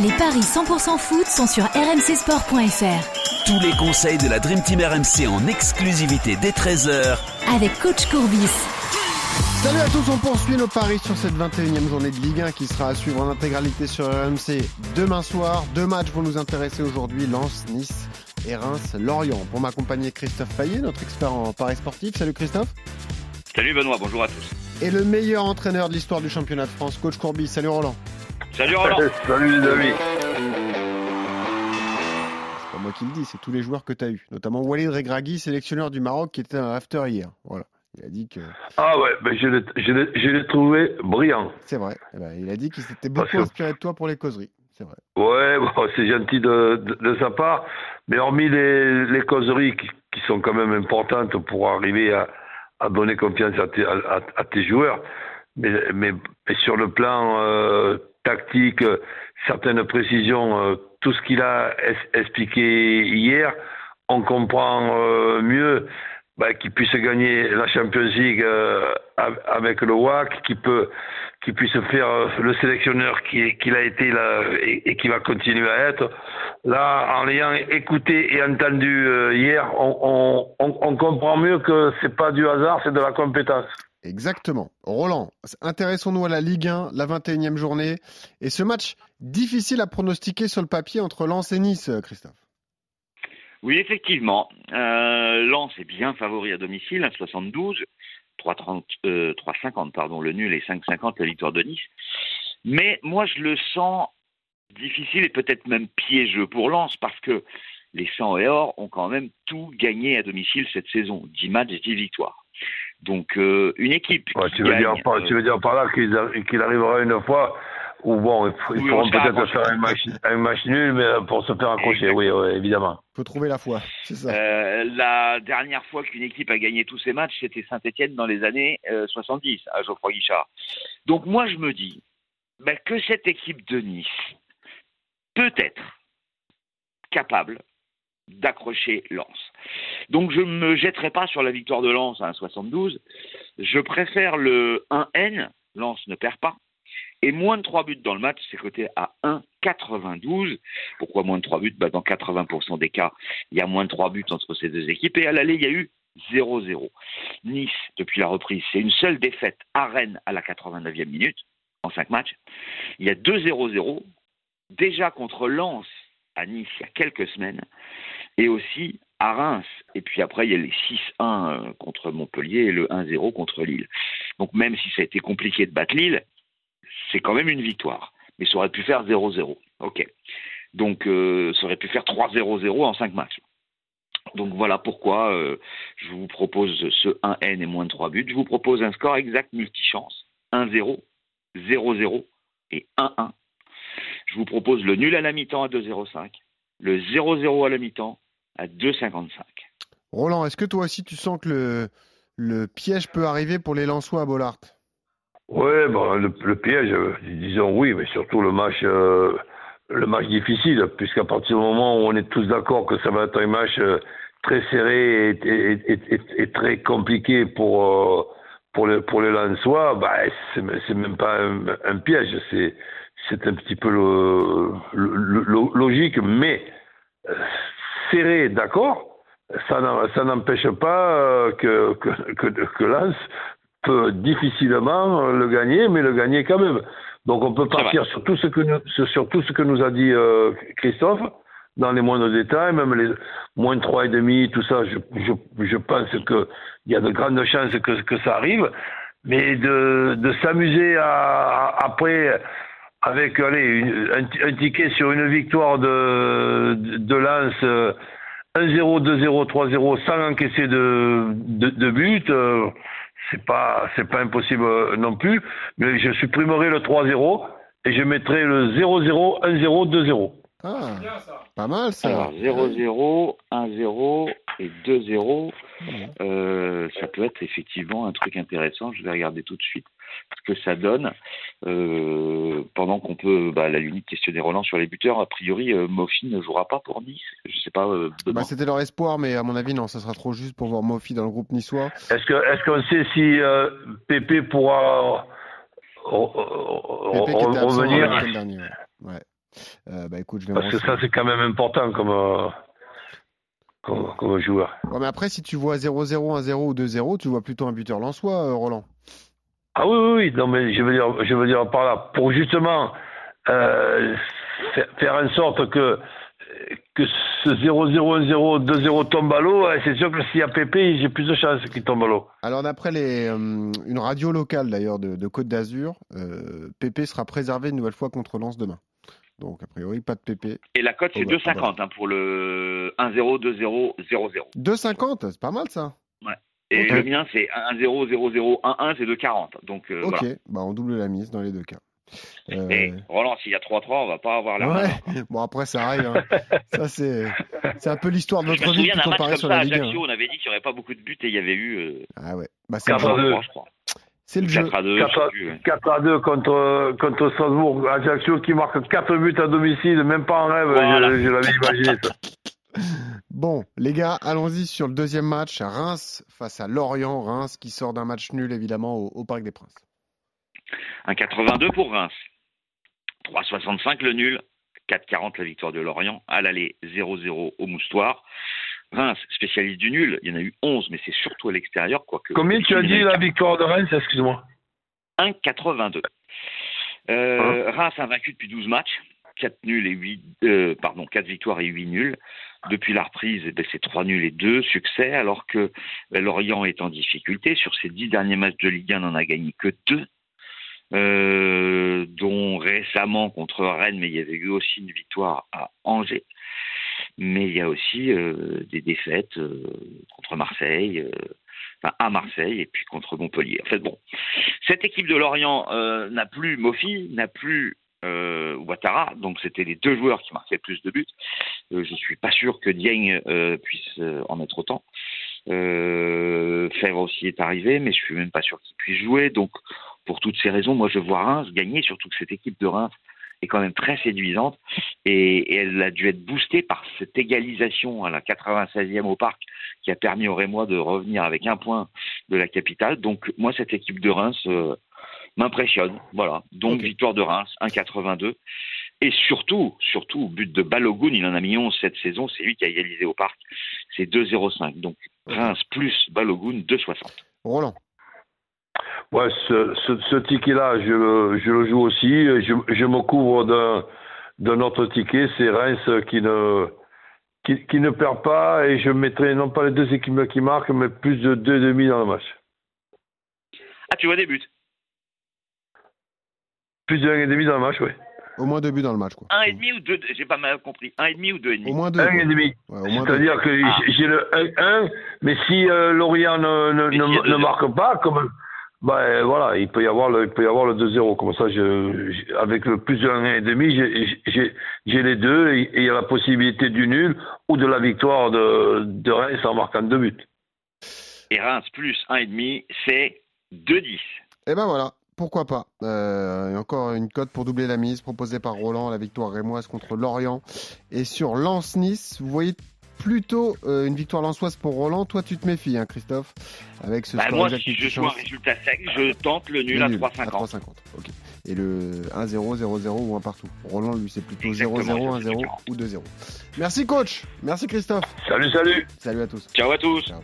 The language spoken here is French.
Les paris 100% foot sont sur rmcsport.fr. Tous les conseils de la Dream Team RMC en exclusivité dès 13h avec coach Courbis. Salut à tous, on poursuit nos paris sur cette 21e journée de Ligue 1 qui sera à suivre en intégralité sur RMC demain soir. Deux matchs vont nous intéresser aujourd'hui, Lens, Nice et Reims, Lorient. Pour m'accompagner, Christophe Payet, notre expert en paris sportif. Salut Christophe. Salut Benoît, bonjour à tous. Et le meilleur entraîneur de l'histoire du championnat de France, coach Courbis. Salut Roland. Salut Roland. Salut les amis. C'est pas moi qui le dis, c'est tous les joueurs que tu as eu, notamment Walid Regragui, sélectionneur du Maroc, qui était un after hier. Voilà. Il a dit que. Ah ouais, ben je l'ai- trouvé brillant. C'est vrai. Eh ben, il a dit qu'il s'était beaucoup Parce inspiré de toi pour les causeries. C'est vrai. Ouais, bon, c'est gentil de, de, de sa part, mais hormis les, les causeries qui, qui sont quand même importantes pour arriver à, à donner confiance à tes, à, à- à tes joueurs, mais, mais, mais sur le plan euh, tactique, euh, certaines précisions, euh, tout ce qu'il a expliqué hier, on comprend euh, mieux bah, qu'il puisse gagner la Champions League av- avec le WAC, qu'il peut qu'il puisse faire le sélectionneur qui- qu'il a été et, qui va continuer à être. Là, en l'ayant écouté et entendu hier, on, on, on, on comprend mieux que c'est pas du hasard, c'est de la compétence. Exactement. Roland, intéressons-nous à la Ligue 1, la 21e journée. Et ce match difficile à pronostiquer sur le papier entre Lens et Nice, Christophe. Oui, effectivement. Euh, Lens est bien favori à domicile, 1,72, 3,30, euh, 3,50 pardon, le nul et 5,50 la victoire de Nice. Mais moi, je le sens difficile et peut-être même piégeux pour Lens parce que les 100 et or ont quand même tout gagné à domicile cette saison. 10 matchs, 10 victoires. Donc, euh, une équipe Ouais, qui tu, veux gagne, dire par, euh, tu veux dire par là qu'il a- qu'il arrivera une fois où bon, ils, Oui, pourront peut-être faire un match, un match nul, mais pour se faire accrocher, oui, oui, évidemment. faut trouver la foi. C'est ça. Euh, la dernière fois qu'une équipe a gagné tous ses matchs, c'était Saint-Etienne dans les années euh, 70, à Geoffroy Guichard. Donc moi, je me dis ben, que cette équipe de Nice peut être capable d'accrocher Lens. Donc je ne me jetterai pas sur la victoire de Lens à 1,72. Je préfère le 1N, Lens ne perd pas. Et moins de 3 buts dans le match, c'est coté à 1,92. Pourquoi moins de 3 buts? Ben, Dans 80% des cas, il y a moins de 3 buts entre ces deux équipes. Et à l'aller, il y a eu 0-0. Nice, depuis la reprise, c'est une seule défaite à Rennes à la 89e minute, en 5 matchs. Il y a 2-0-0, déjà contre Lens à Nice il y a quelques semaines, et aussi à Reims. Et puis après, il y a les 6-1 euh, contre Montpellier et le 1-0 contre Lille. Donc même si ça a été compliqué de battre Lille, c'est quand même une victoire. Mais ça aurait pu faire 0-0. OK. Donc euh, ça aurait pu faire 3-0-0 en 5 matchs. Donc voilà pourquoi euh, je vous propose ce 1N et moins de 3 buts. Je vous propose un score exact multichance. 1-0, 0-0 et 1-1. Je vous propose le nul à la mi-temps à 2-0-5, le 0-0 à la mi-temps à 2,55. Roland, est-ce que toi aussi tu sens que le, le piège peut arriver pour les Lensois à Bollard? Oui, bon, le, le piège, euh, disons oui, mais surtout le match, euh, le match difficile, puisqu'à partir du moment où on est tous d'accord que ça va être un match euh, très serré et, et- et- et- et très compliqué pour euh, pour les pour les Lensois, bah c'est c'est même pas un, un piège, c'est c'est un petit peu le, le- le- le- logique, mais euh, serré, d'accord. Ça n'empêche pas euh, que, que, que, que Lens peut difficilement le gagner, mais le gagner quand même. Donc on peut partir sur tout ce que nous, sur tout ce que nous a dit euh, Christophe, dans les moindres détails, même les moins trois et demi, tout ça, je, je, je pense que il y a de grandes chances que, que ça arrive. Mais de, de s'amuser à, à- après avec allez, une- un, un ticket sur une victoire de, de, de Lens euh, 1-0, 2-0, 3-0 sans encaisser de, de, de but, euh, c'est pas c'est pas impossible euh, non plus. Mais je supprimerai le 3-0 et je mettrai le 0-0, 1-0, 2-0. Ah, pas mal ça. Alors 0-0, 1-0 et 2-0. Euh, ça peut être effectivement un truc intéressant. Je vais regarder tout de suite que ça donne. Euh, pendant qu'on peut, bah, à la limite, questionner Roland sur les buteurs, a priori, euh, Mofi ne jouera pas pour Nice. Je sais pas. euh. Bah, C'était leur espoir, mais à mon avis, non, ça sera trop juste pour voir Mofi dans le groupe niçois. Est-ce que est-ce qu'on sait si euh, Pépé pourra revenir le week-end dernier. ouais. Ouais. Euh, bah écoute, je vais Parce que ça, c'est quand même important comme, euh, comme, comme joueur. Ouais, mais après, si tu vois 0-0, 1-0 ou 2-0, tu vois plutôt un buteur lensois, Roland. Ah oui, oui, oui. Non, mais je veux dire, je veux dire par là, pour justement euh, faire, en sorte que que ce 0-0, 1-0, 2-0 tombe à l'eau, ouais, c'est sûr que s'il y a Pépé, j'ai plus de chances qu'il tombe à l'eau. Alors d'après les, euh, une radio locale d'ailleurs de, de Côte d'Azur, euh, Pépé sera préservé une nouvelle fois contre Lens demain. Donc a priori pas de Pépé. Et la cote, c'est Oh, bah, 2,50 hein, pour le 1-0, 2-0, 0-0. 2,50, c'est pas mal ça. Et le mien, c'est 1-0, 0-0, 1-1, c'est 2,40. Donc euh, ok, voilà. bah on double la mise dans les deux cas. Euh, Et Roland, s'il y a 3-3, on va pas avoir la main. ouais. Bon après ça arrive. hein. ça c'est c'est un peu l'histoire de Je me notre vie souviens qui d'un match comparé comme sur ça la à Ligue 1. Ajaccio, on avait dit qu'il n'y aurait pas beaucoup de buts et il y avait eu euh, Ah ouais, bah c'est le Quatre à jeu. deux. 3, je crois. C'est le jeu. 4 à 2, 4 je sais à, plus. ouais. 4 à 2 contre, contre Strasbourg. Ajaccio qui marque 4 buts à domicile, même pas en rêve, Voilà. je, je l'avais imaginé ça. Bon, les gars, allons-y sur le deuxième match. Reims face à Lorient. Reims qui sort d'un match nul évidemment au, au Parc des Princes. Un 82 pour Reims. 3,65 le nul. 4,40 la victoire de Lorient. À l'aller, 0-0 au Moustoir. Reims, spécialiste du nul, il y en a eu 11, mais c'est surtout à l'extérieur. quoique- Combien tu as dit la victoire de Reims, excuse-moi 1,82. Euh, Reims invaincu depuis 12 matchs, 4 nuls et 8, euh, pardon, 4 victoires et 8 nuls. Depuis la reprise, ben, c'est 3 nuls et 2 succès, alors que ben, Lorient est en difficulté. Sur ses 10 derniers matchs de Ligue 1, on n'en a gagné que 2. Euh, dont récemment contre Rennes, mais il y avait eu aussi une victoire à Angers. Mais il y a aussi euh, des défaites euh, contre Marseille, euh, enfin à Marseille et puis contre Montpellier. En fait, bon, cette équipe de Lorient euh, n'a plus Mofi, n'a plus euh, Ouattara, donc c'était les deux joueurs qui marquaient le plus de buts. Euh, je suis pas sûr que Dieng euh, puisse euh, en mettre autant. Fèvre aussi est arrivé, mais je suis même pas sûr qu'il puisse jouer. Donc, pour toutes ces raisons, moi je vois Reims gagner, surtout que cette équipe de Reims est quand même très séduisante et, elle a dû être boostée par cette égalisation à la 96e au parc qui a permis aux Rémois de revenir avec un point de la capitale. Donc moi cette équipe de Reims m'impressionne. Voilà. Donc victoire de Reims 1,82 et surtout surtout but de Balogun, il en a mis 11 cette saison, c'est lui qui a égalisé au parc. C'est 2,05. Donc Reims plus Balogun 2,60. Roland. Ouais, ce, ce, ce ticket-là, je, le- je le joue aussi. Je, je me couvre d'un, d'un autre ticket, c'est Reims qui ne, qui, qui ne perd pas et je mettrai non pas les deux équipes qui marquent, mais plus de 2,5 dans le match. Ah tu vois des buts Plus de 1,5 dans le match, oui. Au moins deux buts dans le match quoi. Un et demi ou deux J'ai pas mal compris. Un et demi ou deux et demi? Au moins deux. quoi. 1,5. Ouais, au moins deux. C'est-à-dire que Ah. j'ai- le 1-1, mais si euh, Lorient ne, ne, ne, ne 2-0. marque pas, comme, ben, voilà, il peut y avoir le, il peut y avoir le 2-0. Comme ça, je, j'ai- avec le plus de 1,5, j'ai- j'ai j'ai les deux et et il y a la possibilité du nul ou de la victoire de, de Reims en marquant deux buts. Et Reims plus un et demi, c'est 2,10. Et ben voilà, pourquoi pas. Euh, et encore une cote pour doubler la mise proposée par Roland, la victoire rémoise contre Lorient. Et sur Lens-Nice, vous voyez plutôt euh, une victoire lensoise pour Roland. Toi, tu te méfies, hein, Christophe, avec ce Bah, score moi, si je joue un résultat sec, je tente le nul Le à nul, 3,50. 3,50. Ok. Et le 1-0, 0-0 ou 1 partout. Roland, lui, c'est plutôt Exactement, 0-0, c'est 1-0 différent. ou 2-0. Merci, coach. Merci, Christophe. Salut, salut Salut à tous. Ciao à tous. Ciao.